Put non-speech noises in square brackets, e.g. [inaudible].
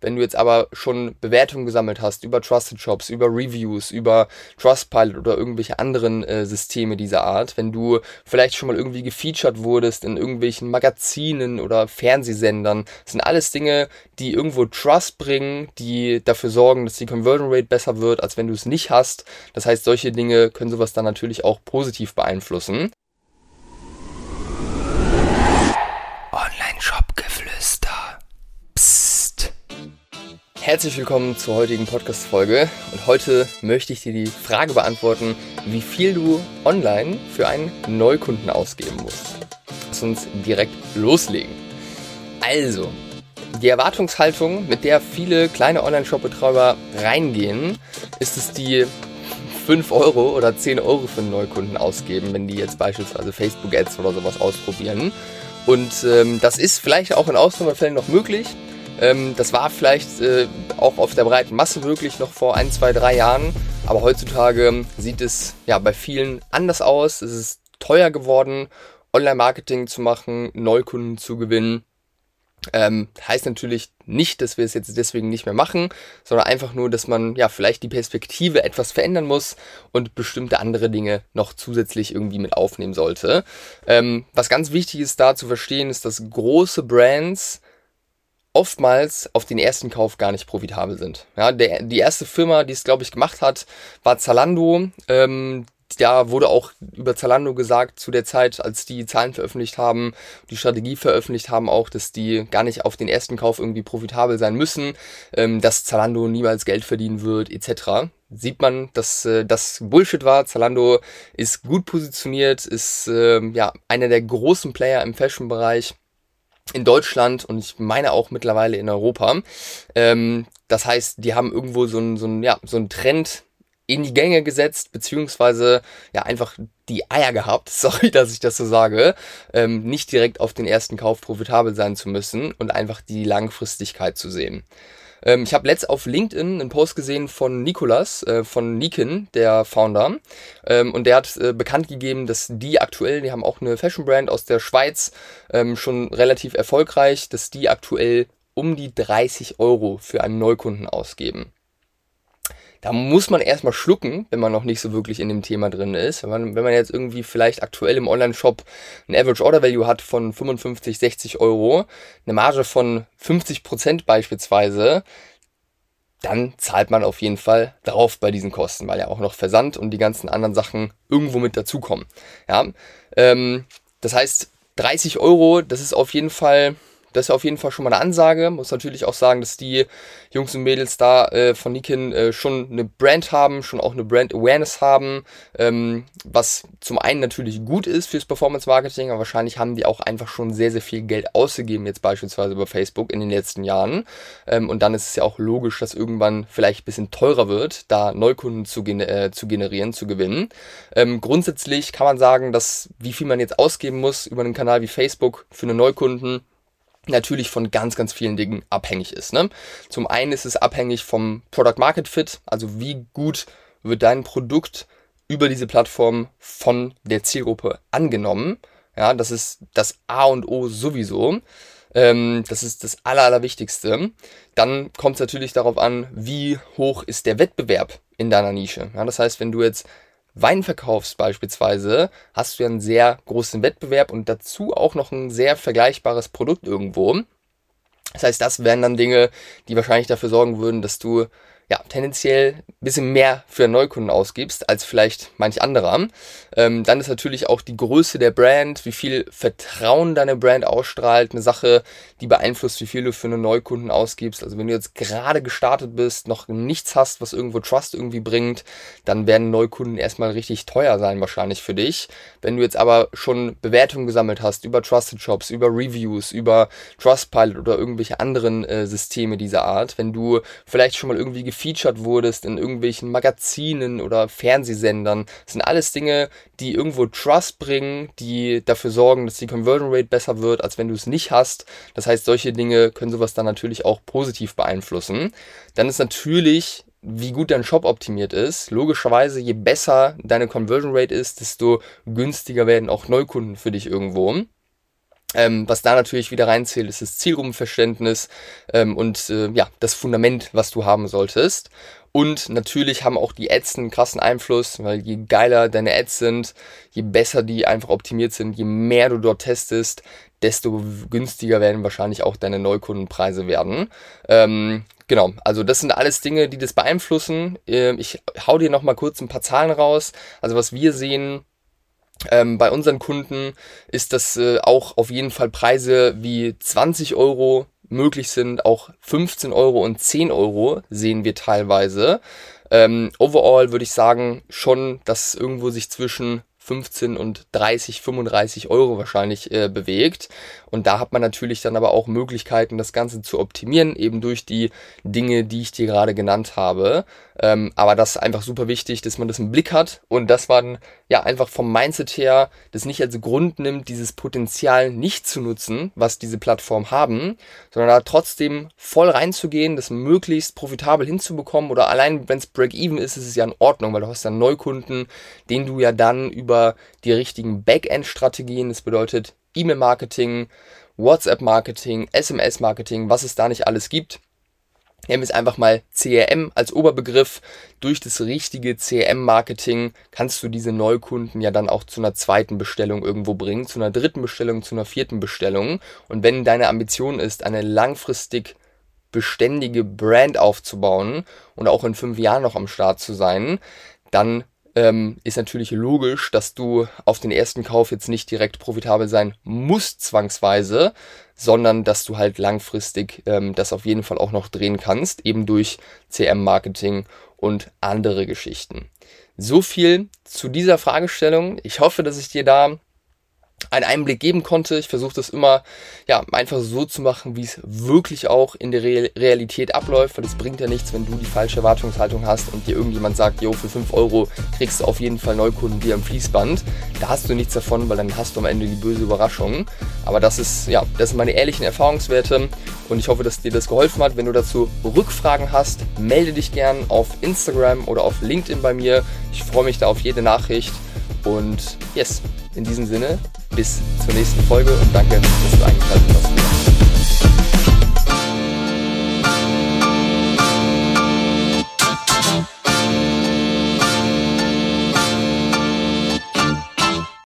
Wenn du jetzt aber schon Bewertungen gesammelt hast über Trusted Shops, über Reviews, über Trustpilot oder irgendwelche anderen äh, Systeme dieser Art, wenn du vielleicht schon mal irgendwie gefeatured wurdest in irgendwelchen Magazinen oder Fernsehsendern, das sind alles Dinge, die irgendwo Trust bringen, die dafür sorgen, dass die Conversion Rate besser wird, als wenn du es nicht hast. Das heißt, solche Dinge können sowas dann natürlich auch positiv beeinflussen. Herzlich willkommen zur heutigen Podcast-Folge und heute möchte ich dir die Frage beantworten, wie viel du online für einen Neukunden ausgeben musst. Lass uns direkt loslegen. Also, die Erwartungshaltung, mit der viele kleine Online-Shop-Betreiber reingehen, ist es die 5 Euro oder 10 Euro für einen Neukunden ausgeben, wenn die jetzt beispielsweise Facebook-Ads oder sowas ausprobieren. Und ähm, das ist vielleicht auch in Ausnahmefällen noch möglich. Ähm, das war vielleicht äh, auch auf der breiten Masse möglich noch vor ein, zwei, drei Jahren. Aber heutzutage sieht es ja bei vielen anders aus. Es ist teuer geworden, Online-Marketing zu machen, Neukunden zu gewinnen. Ähm, heißt natürlich nicht, dass wir es jetzt deswegen nicht mehr machen, sondern einfach nur, dass man ja vielleicht die Perspektive etwas verändern muss und bestimmte andere Dinge noch zusätzlich irgendwie mit aufnehmen sollte. Ähm, was ganz wichtig ist da zu verstehen, ist, dass große Brands oftmals auf den ersten Kauf gar nicht profitabel sind. Ja, der, die erste Firma, die es, glaube ich, gemacht hat, war Zalando. Ähm, da wurde auch über Zalando gesagt, zu der Zeit, als die Zahlen veröffentlicht haben, die Strategie veröffentlicht haben, auch, dass die gar nicht auf den ersten Kauf irgendwie profitabel sein müssen, ähm, dass Zalando niemals Geld verdienen wird, etc. Sieht man, dass äh, das Bullshit war. Zalando ist gut positioniert, ist äh, ja einer der großen Player im Fashion-Bereich in Deutschland und ich meine auch mittlerweile in Europa. Ähm, das heißt, die haben irgendwo so einen so ein, ja, so ein Trend in die Gänge gesetzt, beziehungsweise ja einfach die Eier gehabt, [laughs] sorry, dass ich das so sage, ähm, nicht direkt auf den ersten Kauf profitabel sein zu müssen und einfach die Langfristigkeit zu sehen. Ähm, ich habe letzt auf LinkedIn einen Post gesehen von Nikolas, äh, von Nikin, der Founder, ähm, und der hat äh, bekannt gegeben, dass die aktuell, die haben auch eine Fashion Brand aus der Schweiz, ähm, schon relativ erfolgreich, dass die aktuell um die 30 Euro für einen Neukunden ausgeben da muss man erstmal schlucken, wenn man noch nicht so wirklich in dem Thema drin ist. Wenn man, wenn man jetzt irgendwie vielleicht aktuell im Online-Shop ein Average Order Value hat von 55, 60 Euro, eine Marge von 50 Prozent beispielsweise, dann zahlt man auf jeden Fall drauf bei diesen Kosten, weil ja auch noch Versand und die ganzen anderen Sachen irgendwo mit dazukommen. Ja, ähm, das heißt, 30 Euro, das ist auf jeden Fall das ist auf jeden Fall schon mal eine Ansage. Muss natürlich auch sagen, dass die Jungs und Mädels da äh, von Nikin äh, schon eine Brand haben, schon auch eine Brand Awareness haben, ähm, was zum einen natürlich gut ist fürs Performance Marketing, aber wahrscheinlich haben die auch einfach schon sehr, sehr viel Geld ausgegeben, jetzt beispielsweise über Facebook in den letzten Jahren. Ähm, und dann ist es ja auch logisch, dass irgendwann vielleicht ein bisschen teurer wird, da Neukunden zu, äh, zu generieren, zu gewinnen. Ähm, grundsätzlich kann man sagen, dass wie viel man jetzt ausgeben muss über einen Kanal wie Facebook für einen Neukunden, natürlich von ganz, ganz vielen Dingen abhängig ist. Ne? Zum einen ist es abhängig vom Product Market Fit, also wie gut wird dein Produkt über diese Plattform von der Zielgruppe angenommen. Ja, das ist das A und O sowieso. Ähm, das ist das Aller, Allerwichtigste. Dann kommt es natürlich darauf an, wie hoch ist der Wettbewerb in deiner Nische. Ja, das heißt, wenn du jetzt Wein verkaufst beispielsweise, hast du ja einen sehr großen Wettbewerb und dazu auch noch ein sehr vergleichbares Produkt irgendwo. Das heißt, das wären dann Dinge, die wahrscheinlich dafür sorgen würden, dass du ja, tendenziell ein bisschen mehr für Neukunden ausgibst als vielleicht manch anderer. Ähm, dann ist natürlich auch die Größe der Brand, wie viel Vertrauen deine Brand ausstrahlt, eine Sache, die beeinflusst, wie viel du für einen Neukunden ausgibst. Also wenn du jetzt gerade gestartet bist, noch nichts hast, was irgendwo Trust irgendwie bringt, dann werden Neukunden erstmal richtig teuer sein wahrscheinlich für dich. Wenn du jetzt aber schon Bewertungen gesammelt hast über Trusted Shops, über Reviews, über Trustpilot oder irgendwelche anderen äh, Systeme dieser Art, wenn du vielleicht schon mal irgendwie gefeatured wurdest in irgendwelchen Magazinen oder Fernsehsendern. Das sind alles Dinge, die irgendwo Trust bringen, die dafür sorgen, dass die Conversion Rate besser wird, als wenn du es nicht hast. Das heißt, solche Dinge können sowas dann natürlich auch positiv beeinflussen. Dann ist natürlich wie gut dein Shop optimiert ist. Logischerweise, je besser deine Conversion Rate ist, desto günstiger werden auch Neukunden für dich irgendwo. Ähm, was da natürlich wieder reinzählt, ist das Zielgruppenverständnis ähm, und äh, ja, das Fundament, was du haben solltest. Und natürlich haben auch die Ads einen krassen Einfluss, weil je geiler deine Ads sind, je besser die einfach optimiert sind, je mehr du dort testest, desto günstiger werden wahrscheinlich auch deine Neukundenpreise werden. Ähm, genau, also das sind alles Dinge, die das beeinflussen. Ähm, ich hau dir nochmal kurz ein paar Zahlen raus. Also was wir sehen, ähm, bei unseren Kunden ist das äh, auch auf jeden Fall Preise wie 20 Euro möglich sind, auch 15 Euro und 10 Euro sehen wir teilweise. Ähm, overall würde ich sagen schon, dass irgendwo sich zwischen 15 und 30, 35 Euro wahrscheinlich äh, bewegt. Und da hat man natürlich dann aber auch Möglichkeiten, das Ganze zu optimieren, eben durch die Dinge, die ich dir gerade genannt habe. Ähm, aber das ist einfach super wichtig, dass man das im Blick hat und dass man ja einfach vom Mindset her das nicht als Grund nimmt, dieses Potenzial nicht zu nutzen, was diese Plattform haben, sondern da trotzdem voll reinzugehen, das möglichst profitabel hinzubekommen oder allein wenn es Break-Even ist, ist es ja in Ordnung, weil du hast dann Neukunden, den du ja dann über die richtigen Backend-Strategien, das bedeutet E-Mail-Marketing, WhatsApp-Marketing, SMS-Marketing, was es da nicht alles gibt, nehmen wir es einfach mal CRM als Oberbegriff. Durch das richtige CRM-Marketing kannst du diese Neukunden ja dann auch zu einer zweiten Bestellung irgendwo bringen, zu einer dritten Bestellung, zu einer vierten Bestellung. Und wenn deine Ambition ist, eine langfristig beständige Brand aufzubauen und auch in fünf Jahren noch am Start zu sein, dann ähm, ist natürlich logisch, dass du auf den ersten Kauf jetzt nicht direkt profitabel sein musst, zwangsweise, sondern dass du halt langfristig ähm, das auf jeden Fall auch noch drehen kannst, eben durch CM-Marketing und andere Geschichten. So viel zu dieser Fragestellung. Ich hoffe, dass ich dir da einen Einblick geben konnte. Ich versuche das immer ja einfach so zu machen, wie es wirklich auch in der Realität abläuft, weil es bringt ja nichts, wenn du die falsche Erwartungshaltung hast und dir irgendjemand sagt, jo, für 5 Euro kriegst du auf jeden Fall Neukunden wie am Fließband. Da hast du nichts davon, weil dann hast du am Ende die böse Überraschung. Aber das ist, ja, das sind meine ehrlichen Erfahrungswerte und ich hoffe, dass dir das geholfen hat. Wenn du dazu Rückfragen hast, melde dich gern auf Instagram oder auf LinkedIn bei mir. Ich freue mich da auf jede Nachricht und yes, in diesem Sinne, bis zur nächsten Folge und danke, dass du eingeschaltet hast.